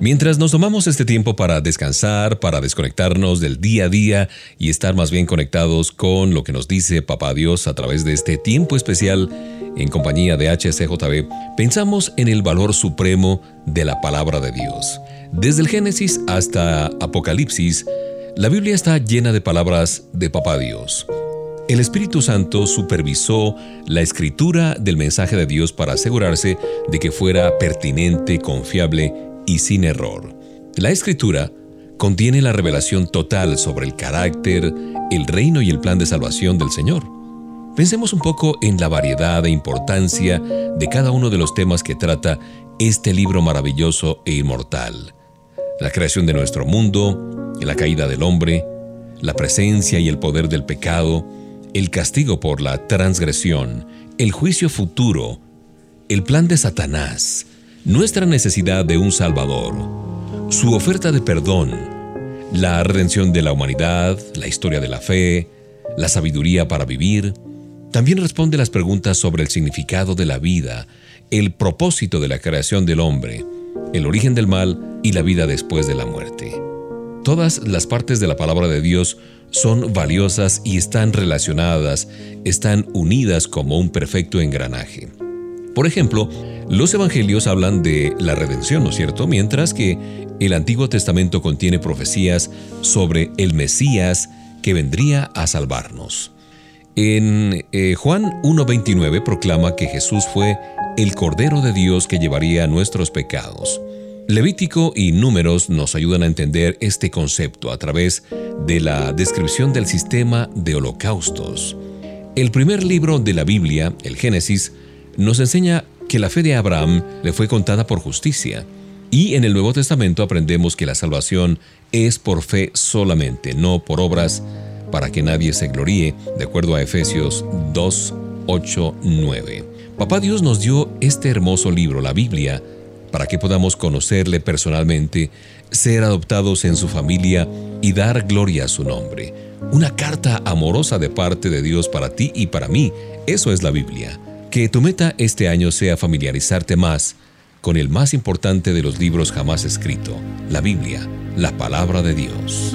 Mientras nos tomamos este tiempo para descansar, para desconectarnos del día a día y estar más bien conectados con lo que nos dice Papá Dios a través de este tiempo especial en compañía de HCJB, pensamos en el valor supremo de la palabra de Dios. Desde el Génesis hasta Apocalipsis, la Biblia está llena de palabras de Papá Dios. El Espíritu Santo supervisó la escritura del mensaje de Dios para asegurarse de que fuera pertinente, confiable y sin error. La escritura contiene la revelación total sobre el carácter, el reino y el plan de salvación del Señor. Pensemos un poco en la variedad e importancia de cada uno de los temas que trata este libro maravilloso e inmortal. La creación de nuestro mundo, la caída del hombre, la presencia y el poder del pecado, el castigo por la transgresión, el juicio futuro, el plan de Satanás, nuestra necesidad de un Salvador, su oferta de perdón, la redención de la humanidad, la historia de la fe, la sabiduría para vivir, también responde las preguntas sobre el significado de la vida, el propósito de la creación del hombre, el origen del mal y la vida después de la muerte. Todas las partes de la palabra de Dios son valiosas y están relacionadas, están unidas como un perfecto engranaje. Por ejemplo, los evangelios hablan de la redención, ¿no es cierto? Mientras que el Antiguo Testamento contiene profecías sobre el Mesías que vendría a salvarnos. En eh, Juan 1.29 proclama que Jesús fue el Cordero de Dios que llevaría nuestros pecados. Levítico y Números nos ayudan a entender este concepto a través de la descripción del sistema de holocaustos. El primer libro de la Biblia, el Génesis, nos enseña que la fe de Abraham le fue contada por justicia. Y en el Nuevo Testamento aprendemos que la salvación es por fe solamente, no por obras, para que nadie se gloríe, de acuerdo a Efesios 2, 8, 9. Papá Dios nos dio este hermoso libro, la Biblia, para que podamos conocerle personalmente, ser adoptados en su familia y dar gloria a su nombre. Una carta amorosa de parte de Dios para ti y para mí. Eso es la Biblia. Que tu meta este año sea familiarizarte más con el más importante de los libros jamás escrito, la Biblia, la palabra de Dios.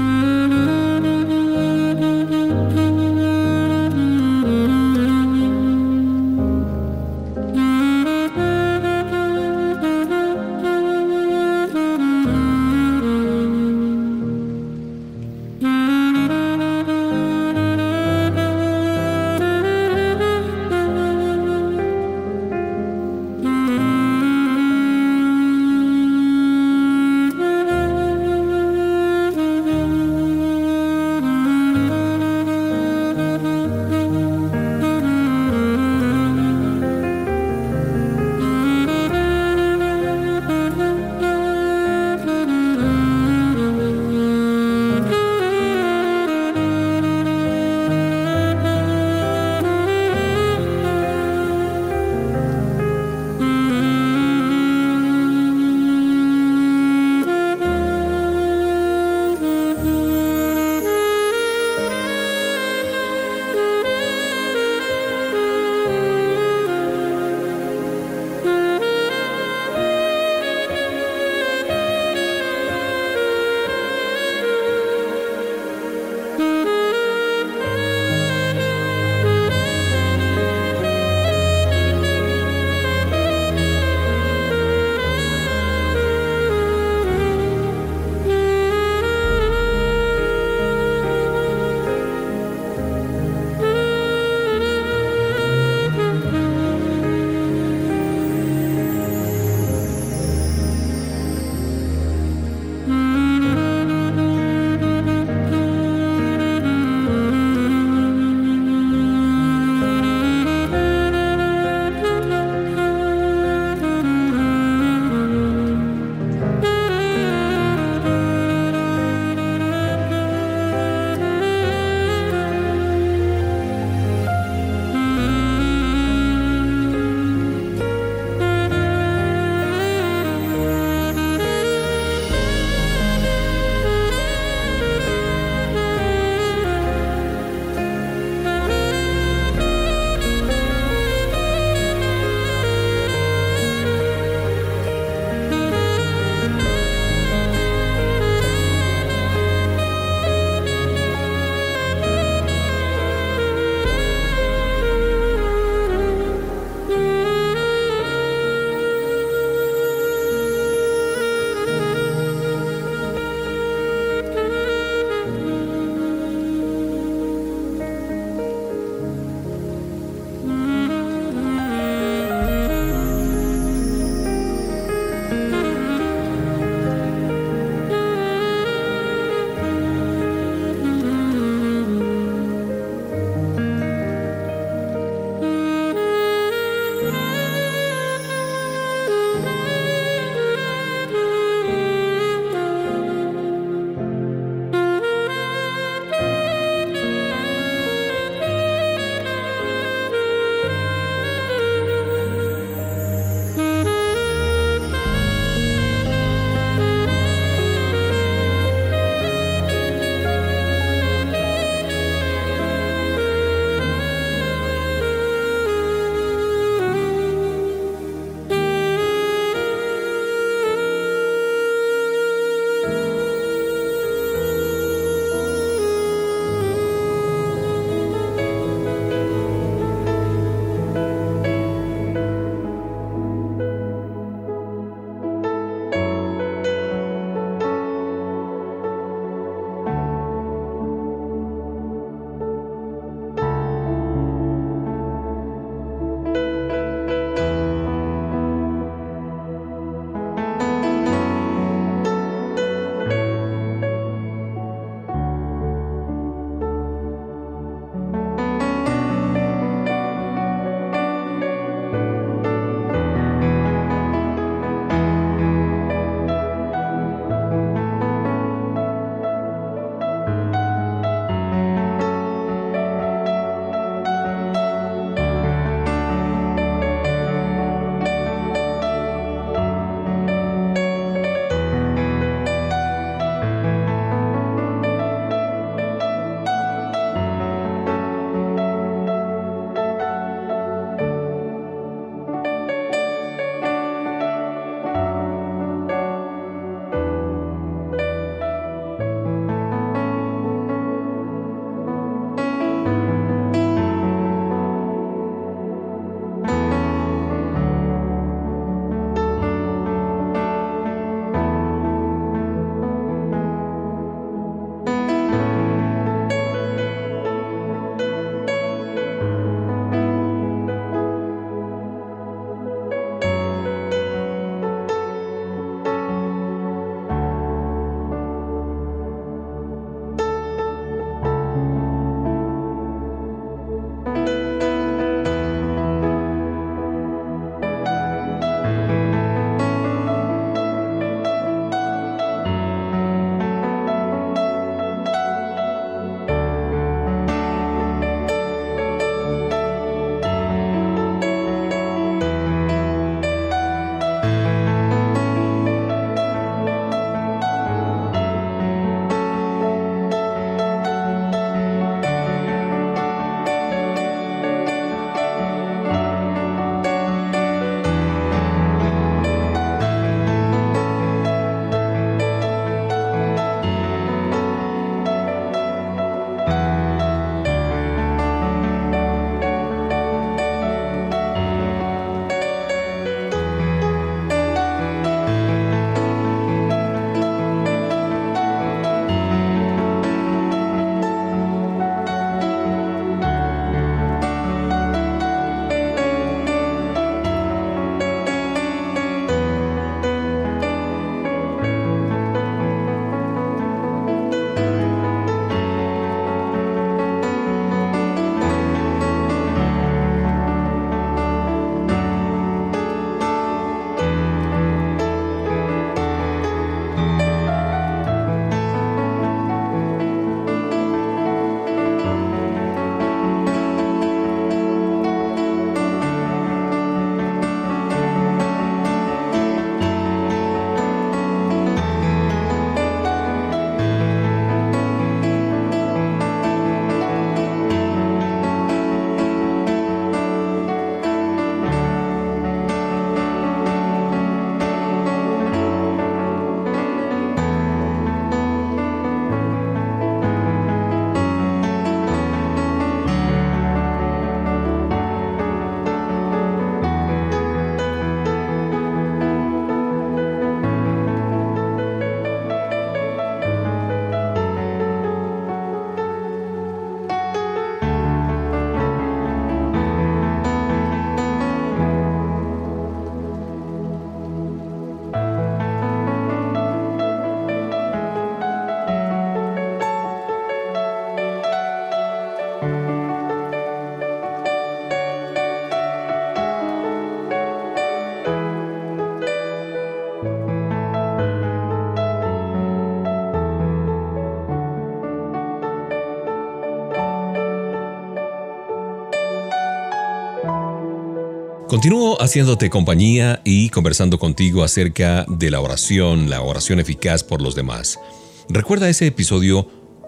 Continúo haciéndote compañía y conversando contigo acerca de la oración, la oración eficaz por los demás. Recuerda ese episodio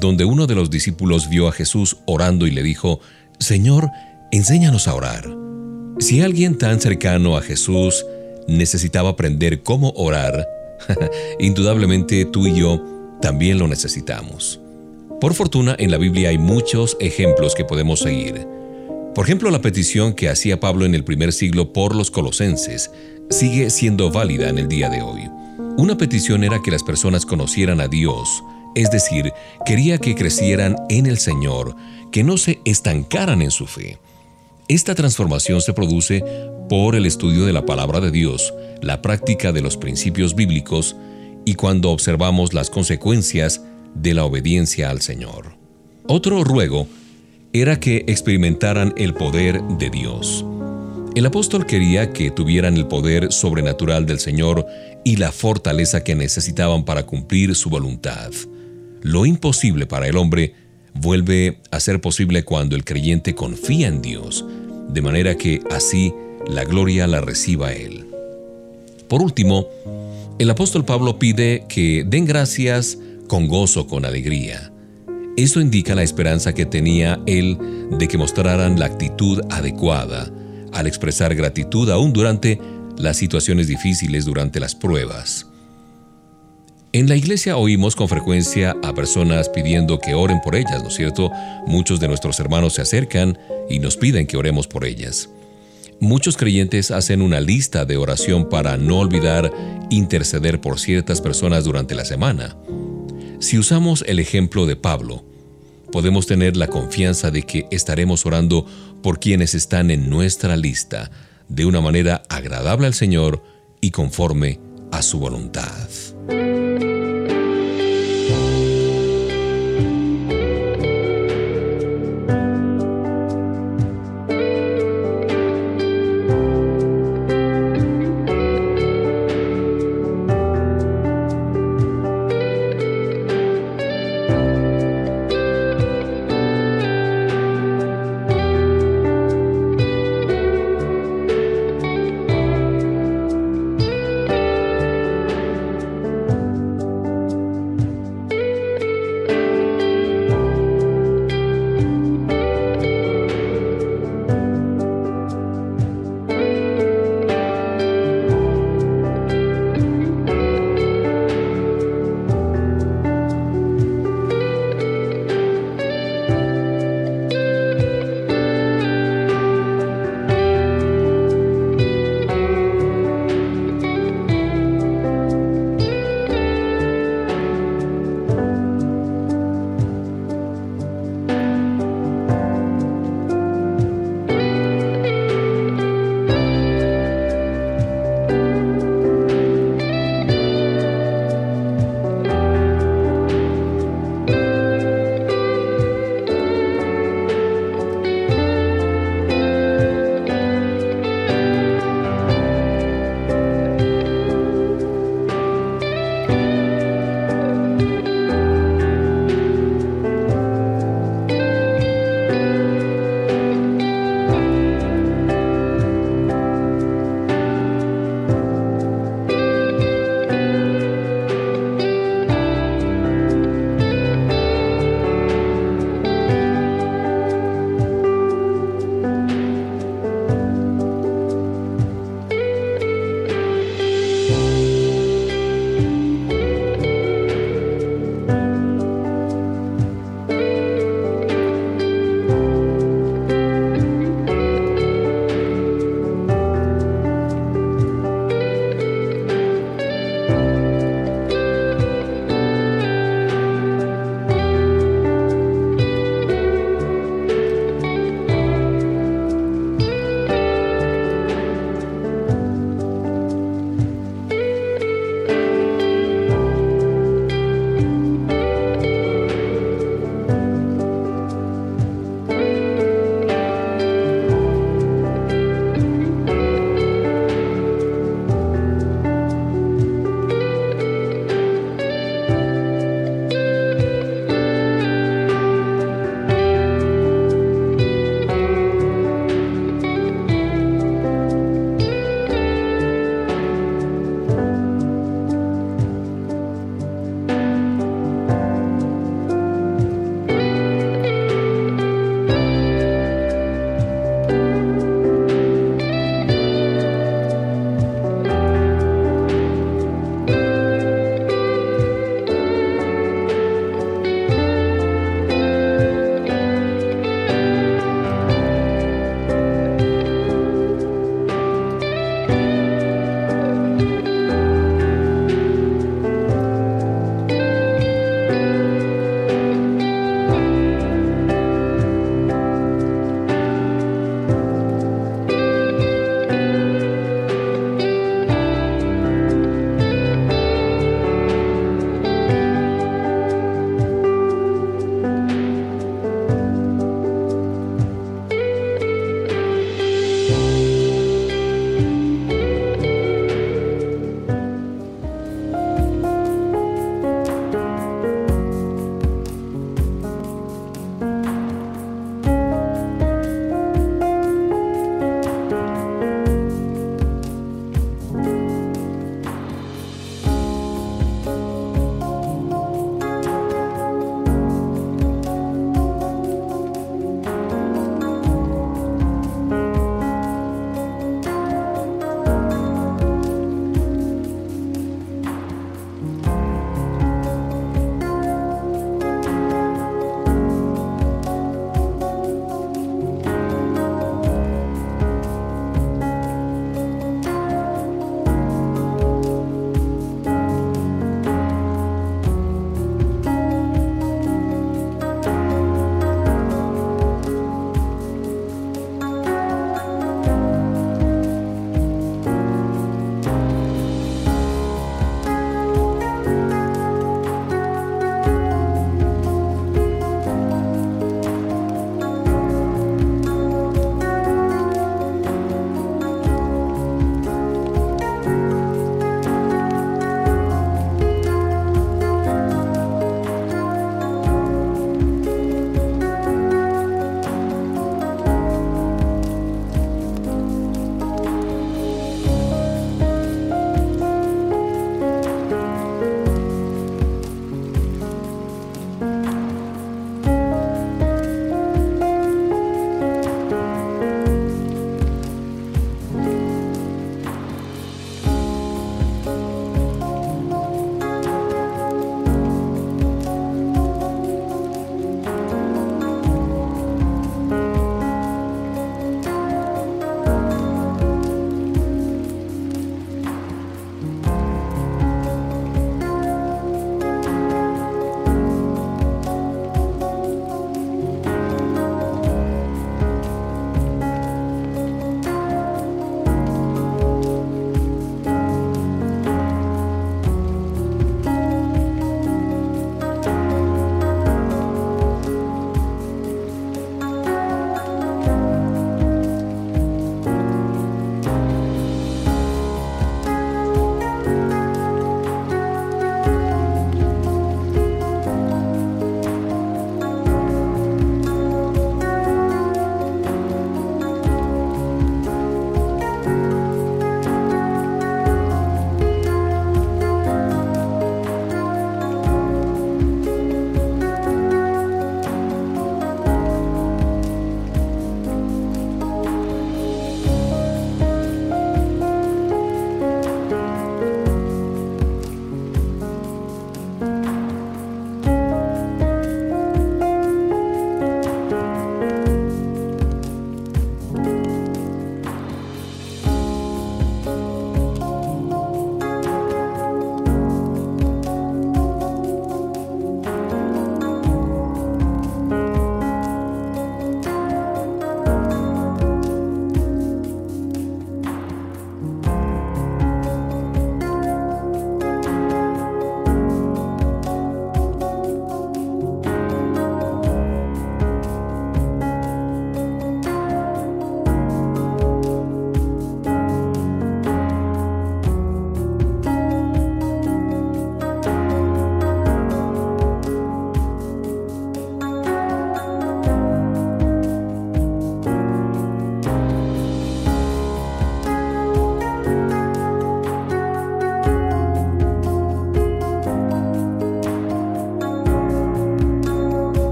donde uno de los discípulos vio a Jesús orando y le dijo, Señor, enséñanos a orar. Si alguien tan cercano a Jesús necesitaba aprender cómo orar, indudablemente tú y yo también lo necesitamos. Por fortuna, en la Biblia hay muchos ejemplos que podemos seguir. Por ejemplo, la petición que hacía Pablo en el primer siglo por los colosenses sigue siendo válida en el día de hoy. Una petición era que las personas conocieran a Dios, es decir, quería que crecieran en el Señor, que no se estancaran en su fe. Esta transformación se produce por el estudio de la palabra de Dios, la práctica de los principios bíblicos y cuando observamos las consecuencias de la obediencia al Señor. Otro ruego era que experimentaran el poder de Dios. El apóstol quería que tuvieran el poder sobrenatural del Señor y la fortaleza que necesitaban para cumplir su voluntad. Lo imposible para el hombre vuelve a ser posible cuando el creyente confía en Dios, de manera que así la gloria la reciba Él. Por último, el apóstol Pablo pide que den gracias con gozo, con alegría. Esto indica la esperanza que tenía él de que mostraran la actitud adecuada al expresar gratitud aún durante las situaciones difíciles, durante las pruebas. En la iglesia oímos con frecuencia a personas pidiendo que oren por ellas, ¿no es cierto? Muchos de nuestros hermanos se acercan y nos piden que oremos por ellas. Muchos creyentes hacen una lista de oración para no olvidar interceder por ciertas personas durante la semana. Si usamos el ejemplo de Pablo, podemos tener la confianza de que estaremos orando por quienes están en nuestra lista de una manera agradable al Señor y conforme a su voluntad.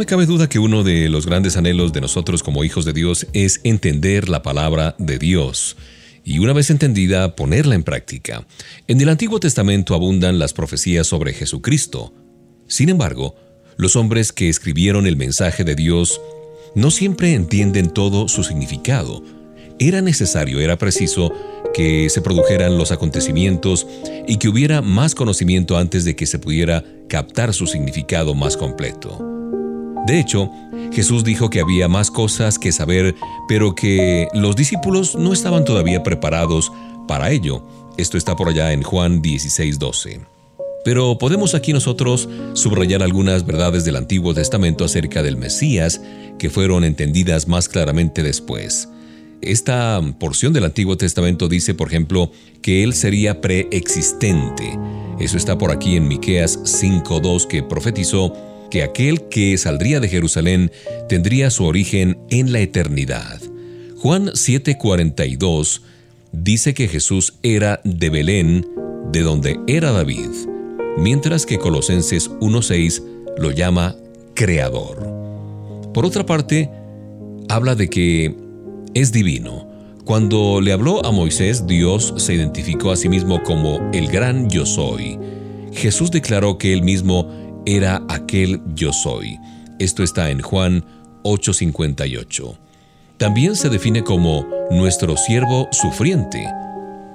Me cabe duda que uno de los grandes anhelos de nosotros como hijos de Dios es entender la palabra de Dios y una vez entendida ponerla en práctica. En el Antiguo Testamento abundan las profecías sobre Jesucristo. Sin embargo, los hombres que escribieron el mensaje de Dios no siempre entienden todo su significado. Era necesario, era preciso que se produjeran los acontecimientos y que hubiera más conocimiento antes de que se pudiera captar su significado más completo. De hecho, Jesús dijo que había más cosas que saber, pero que los discípulos no estaban todavía preparados para ello. Esto está por allá en Juan 16:12. Pero podemos aquí nosotros subrayar algunas verdades del Antiguo Testamento acerca del Mesías que fueron entendidas más claramente después. Esta porción del Antiguo Testamento dice, por ejemplo, que él sería preexistente. Eso está por aquí en Miqueas 5:2 que profetizó que aquel que saldría de Jerusalén tendría su origen en la eternidad. Juan 7:42 dice que Jesús era de Belén, de donde era David, mientras que Colosenses 1:6 lo llama Creador. Por otra parte, habla de que es divino. Cuando le habló a Moisés, Dios se identificó a sí mismo como el gran yo soy. Jesús declaró que él mismo era aquel yo soy. Esto está en Juan 8:58. También se define como nuestro siervo sufriente.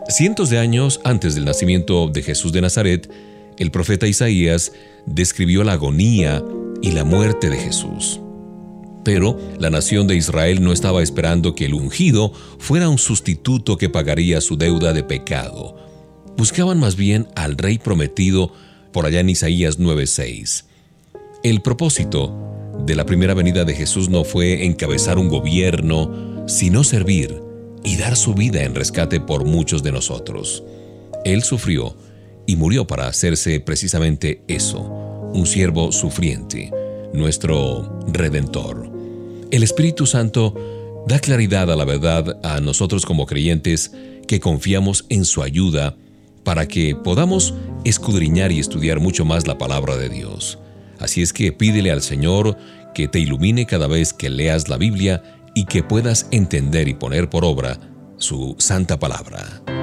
Cientos de años antes del nacimiento de Jesús de Nazaret, el profeta Isaías describió la agonía y la muerte de Jesús. Pero la nación de Israel no estaba esperando que el ungido fuera un sustituto que pagaría su deuda de pecado. Buscaban más bien al rey prometido por allá en Isaías 9:6. El propósito de la primera venida de Jesús no fue encabezar un gobierno, sino servir y dar su vida en rescate por muchos de nosotros. Él sufrió y murió para hacerse precisamente eso, un siervo sufriente, nuestro redentor. El Espíritu Santo da claridad a la verdad a nosotros como creyentes que confiamos en su ayuda para que podamos escudriñar y estudiar mucho más la palabra de Dios. Así es que pídele al Señor que te ilumine cada vez que leas la Biblia y que puedas entender y poner por obra su santa palabra.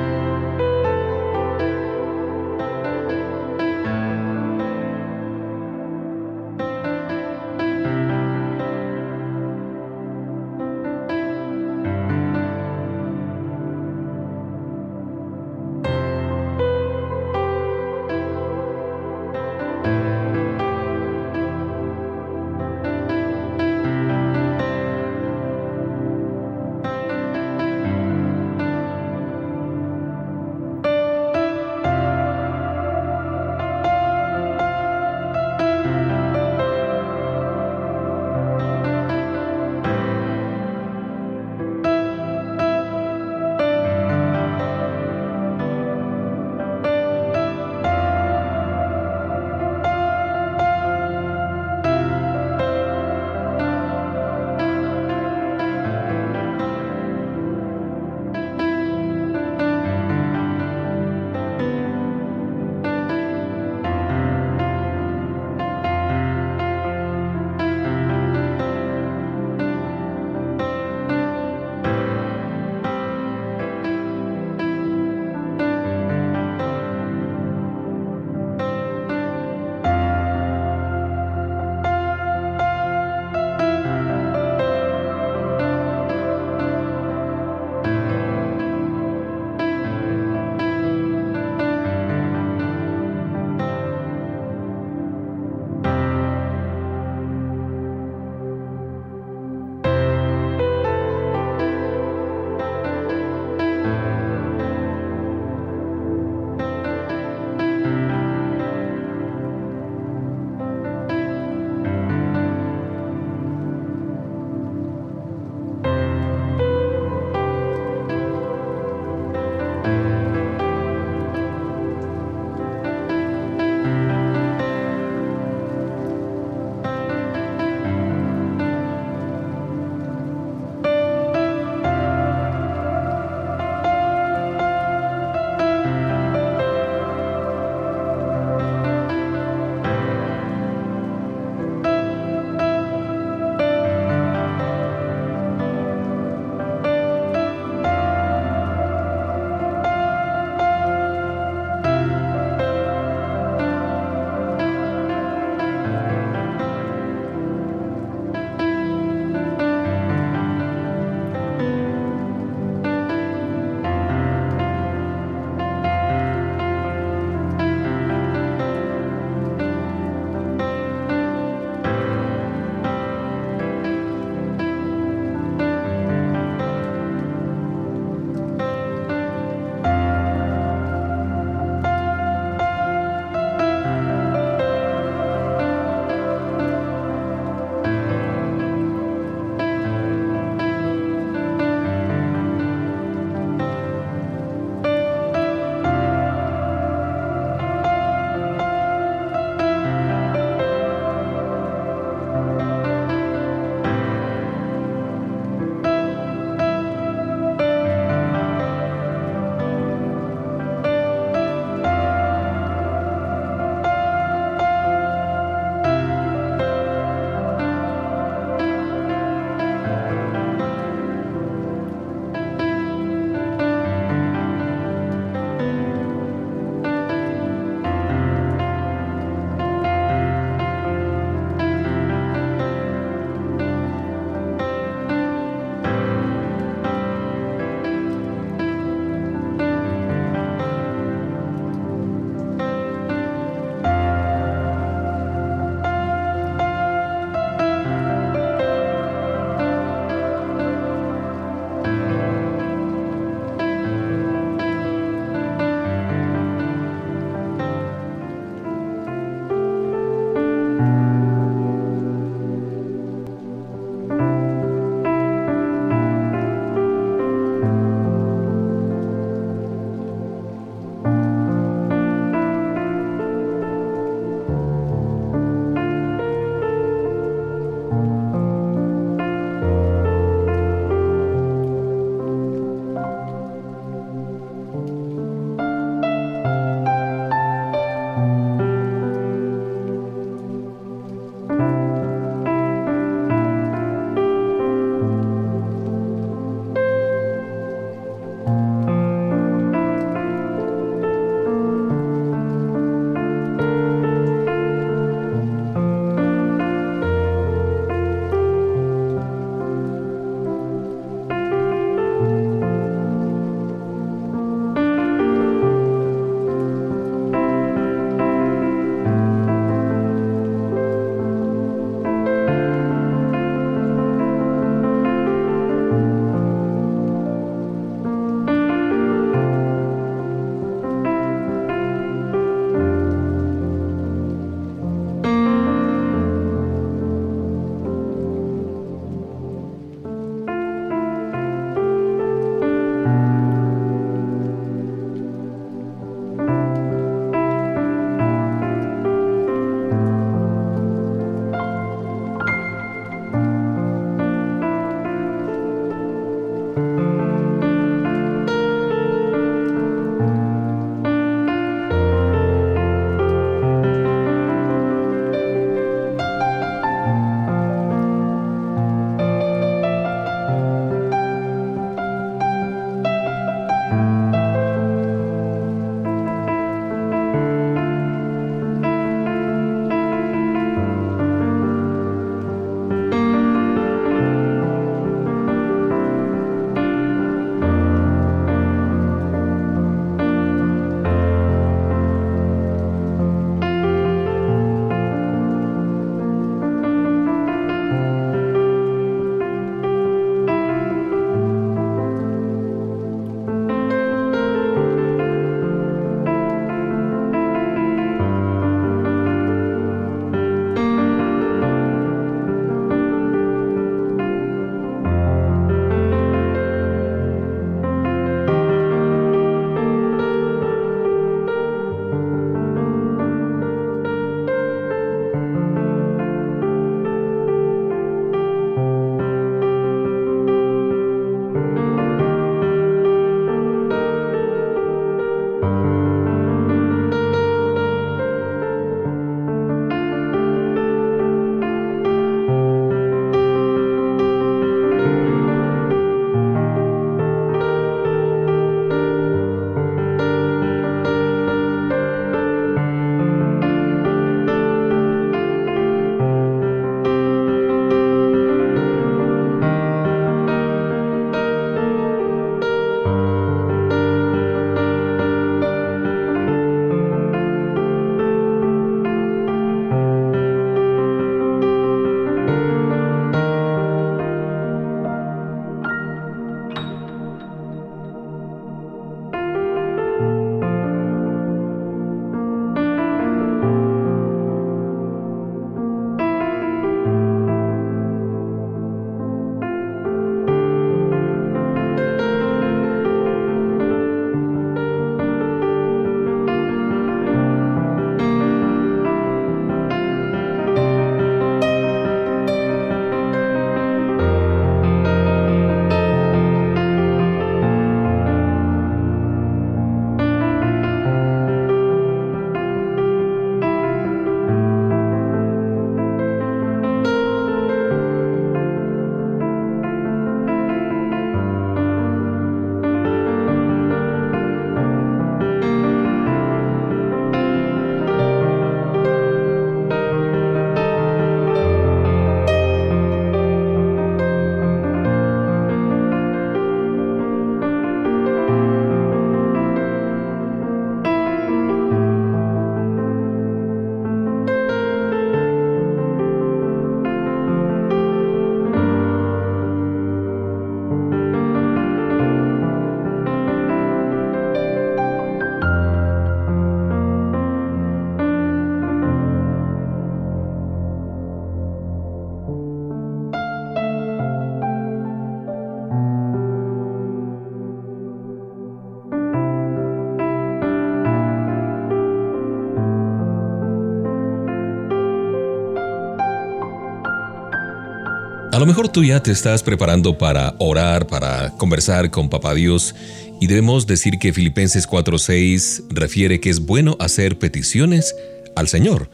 Lo mejor tú ya te estás preparando para orar, para conversar con Papá Dios, y debemos decir que Filipenses 4:6 refiere que es bueno hacer peticiones al Señor.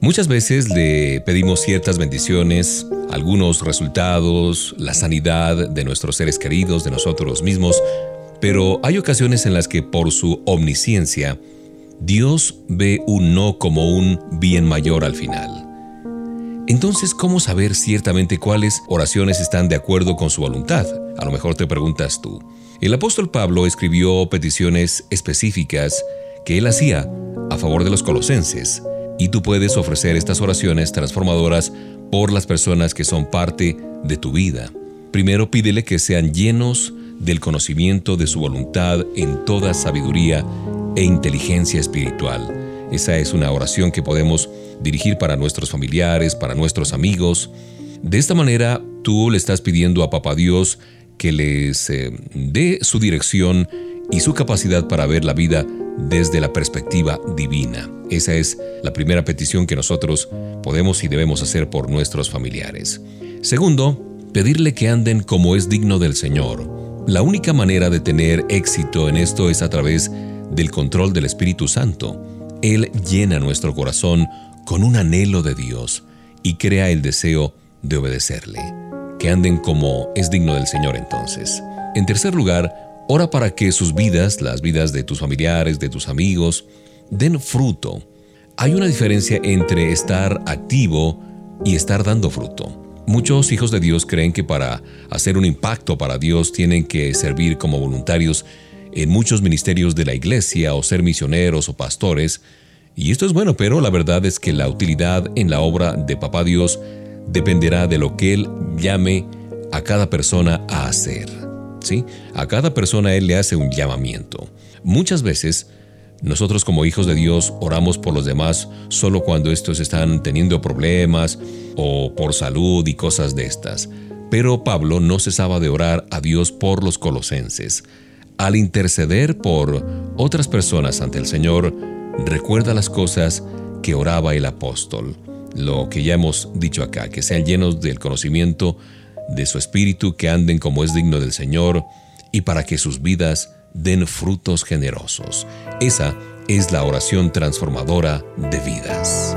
Muchas veces le pedimos ciertas bendiciones, algunos resultados, la sanidad de nuestros seres queridos, de nosotros mismos, pero hay ocasiones en las que por su omnisciencia, Dios ve un no como un bien mayor al final. Entonces, ¿cómo saber ciertamente cuáles oraciones están de acuerdo con su voluntad? A lo mejor te preguntas tú. El apóstol Pablo escribió peticiones específicas que él hacía a favor de los colosenses, y tú puedes ofrecer estas oraciones transformadoras por las personas que son parte de tu vida. Primero pídele que sean llenos del conocimiento de su voluntad en toda sabiduría e inteligencia espiritual esa es una oración que podemos dirigir para nuestros familiares, para nuestros amigos. De esta manera, tú le estás pidiendo a Papá Dios que les eh, dé su dirección y su capacidad para ver la vida desde la perspectiva divina. Esa es la primera petición que nosotros podemos y debemos hacer por nuestros familiares. Segundo, pedirle que anden como es digno del Señor. La única manera de tener éxito en esto es a través del control del Espíritu Santo. Él llena nuestro corazón con un anhelo de Dios y crea el deseo de obedecerle. Que anden como es digno del Señor entonces. En tercer lugar, ora para que sus vidas, las vidas de tus familiares, de tus amigos, den fruto. Hay una diferencia entre estar activo y estar dando fruto. Muchos hijos de Dios creen que para hacer un impacto para Dios tienen que servir como voluntarios en muchos ministerios de la iglesia o ser misioneros o pastores, y esto es bueno, pero la verdad es que la utilidad en la obra de Papá Dios dependerá de lo que Él llame a cada persona a hacer. ¿Sí? A cada persona Él le hace un llamamiento. Muchas veces, nosotros como hijos de Dios oramos por los demás solo cuando estos están teniendo problemas o por salud y cosas de estas. Pero Pablo no cesaba de orar a Dios por los colosenses. Al interceder por otras personas ante el Señor, recuerda las cosas que oraba el apóstol, lo que ya hemos dicho acá, que sean llenos del conocimiento de su espíritu, que anden como es digno del Señor, y para que sus vidas den frutos generosos. Esa es la oración transformadora de vidas.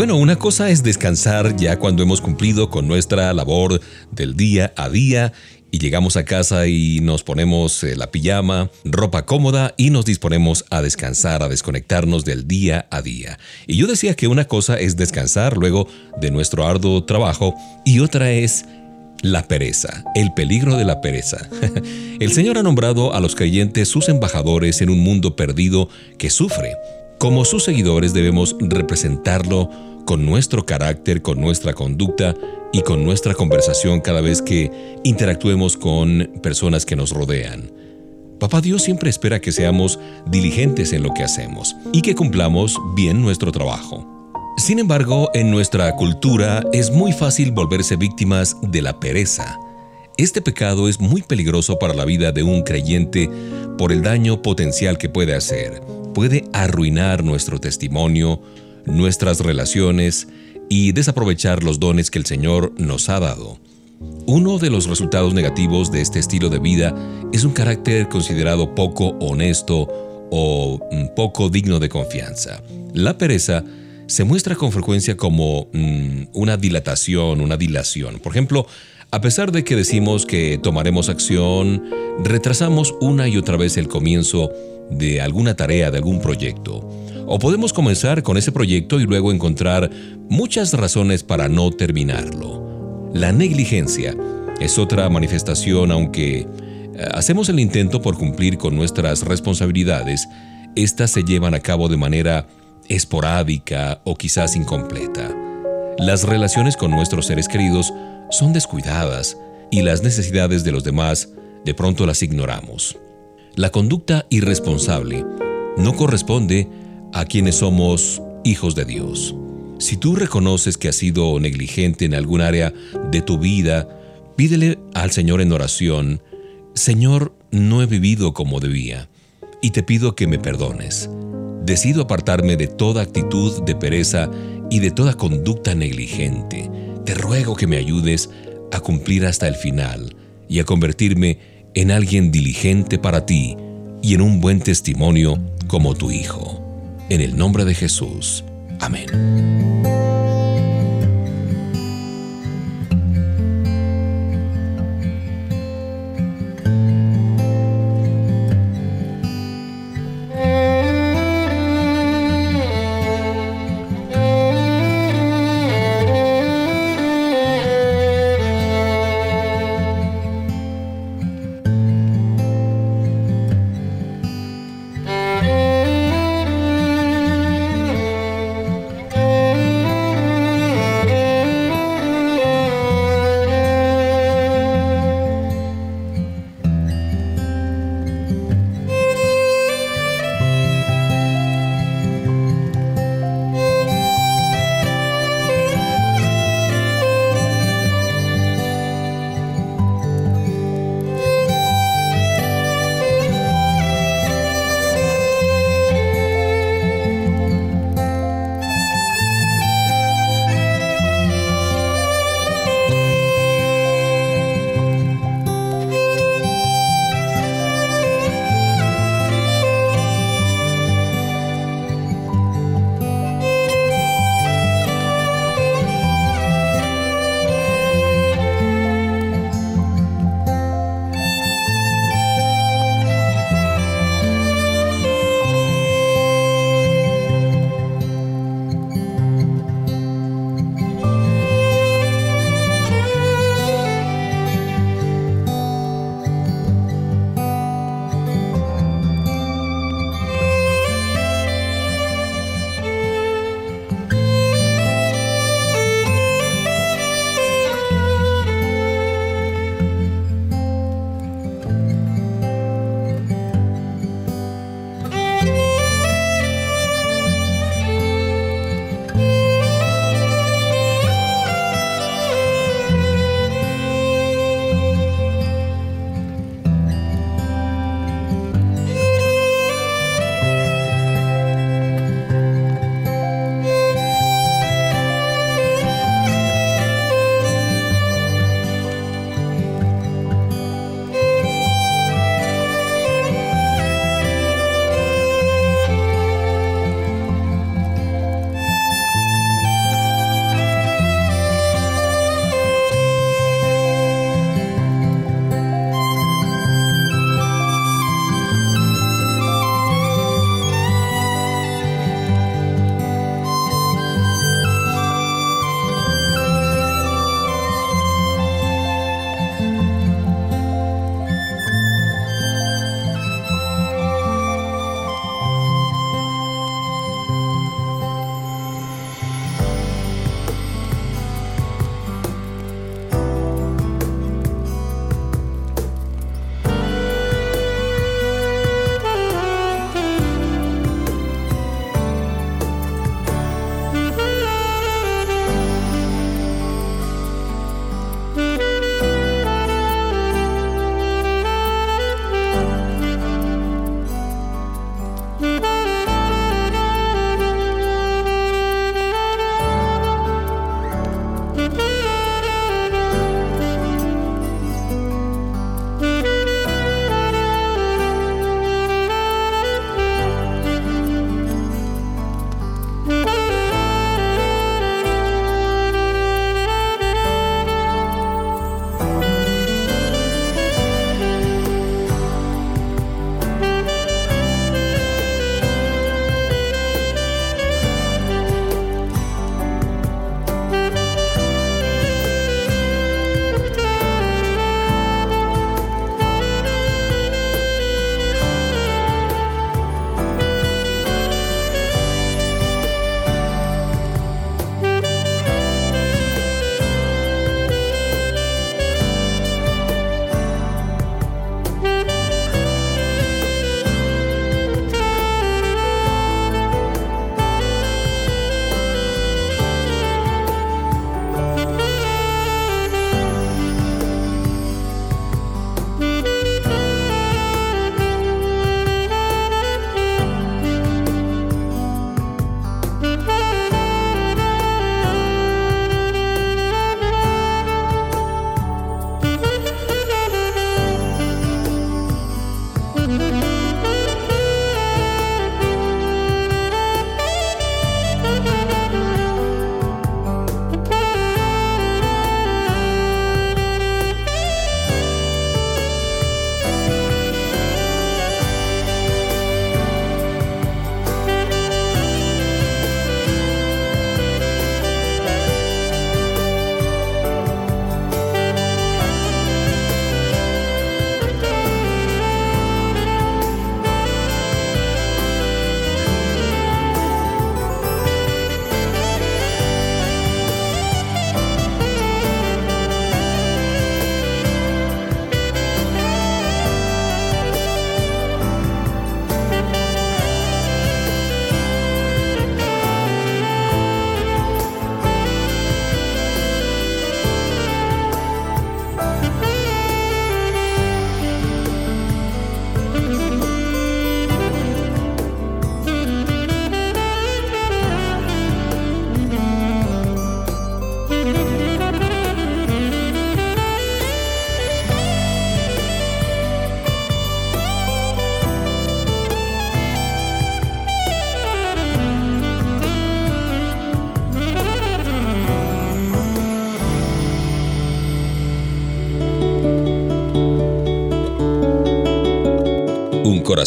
Bueno, una cosa es descansar ya cuando hemos cumplido con nuestra labor del día a día y llegamos a casa y nos ponemos eh, la pijama, ropa cómoda y nos disponemos a descansar, a desconectarnos del día a día. Y yo decía que una cosa es descansar luego de nuestro arduo trabajo y otra es la pereza, el peligro de la pereza. el Señor ha nombrado a los creyentes sus embajadores en un mundo perdido que sufre. Como sus seguidores debemos representarlo con nuestro carácter, con nuestra conducta y con nuestra conversación cada vez que interactuemos con personas que nos rodean. Papá Dios siempre espera que seamos diligentes en lo que hacemos y que cumplamos bien nuestro trabajo. Sin embargo, en nuestra cultura es muy fácil volverse víctimas de la pereza. Este pecado es muy peligroso para la vida de un creyente por el daño potencial que puede hacer. Puede arruinar nuestro testimonio, nuestras relaciones y desaprovechar los dones que el Señor nos ha dado. Uno de los resultados negativos de este estilo de vida es un carácter considerado poco honesto o mm, poco digno de confianza. La pereza se muestra con frecuencia como mm, una dilatación, una dilación. Por ejemplo, a pesar de que decimos que tomaremos acción, retrasamos una y otra vez el comienzo de alguna tarea, de algún proyecto. O podemos comenzar con ese proyecto y luego encontrar muchas razones para no terminarlo. La negligencia es otra manifestación, aunque eh, hacemos el intento por cumplir con nuestras responsabilidades, estas se llevan a cabo de manera esporádica o quizás incompleta. Las relaciones con nuestros seres queridos son descuidadas y las necesidades de los demás de pronto las ignoramos. La conducta irresponsable no corresponde a quienes somos hijos de Dios. Si tú reconoces que has sido negligente en algún área de tu vida, pídele al Señor en oración, Señor, no he vivido como debía, y te pido que me perdones. Decido apartarme de toda actitud de pereza y de toda conducta negligente. Te ruego que me ayudes a cumplir hasta el final y a convertirme en alguien diligente para ti y en un buen testimonio como tu Hijo. En el nombre de Jesús. Amén.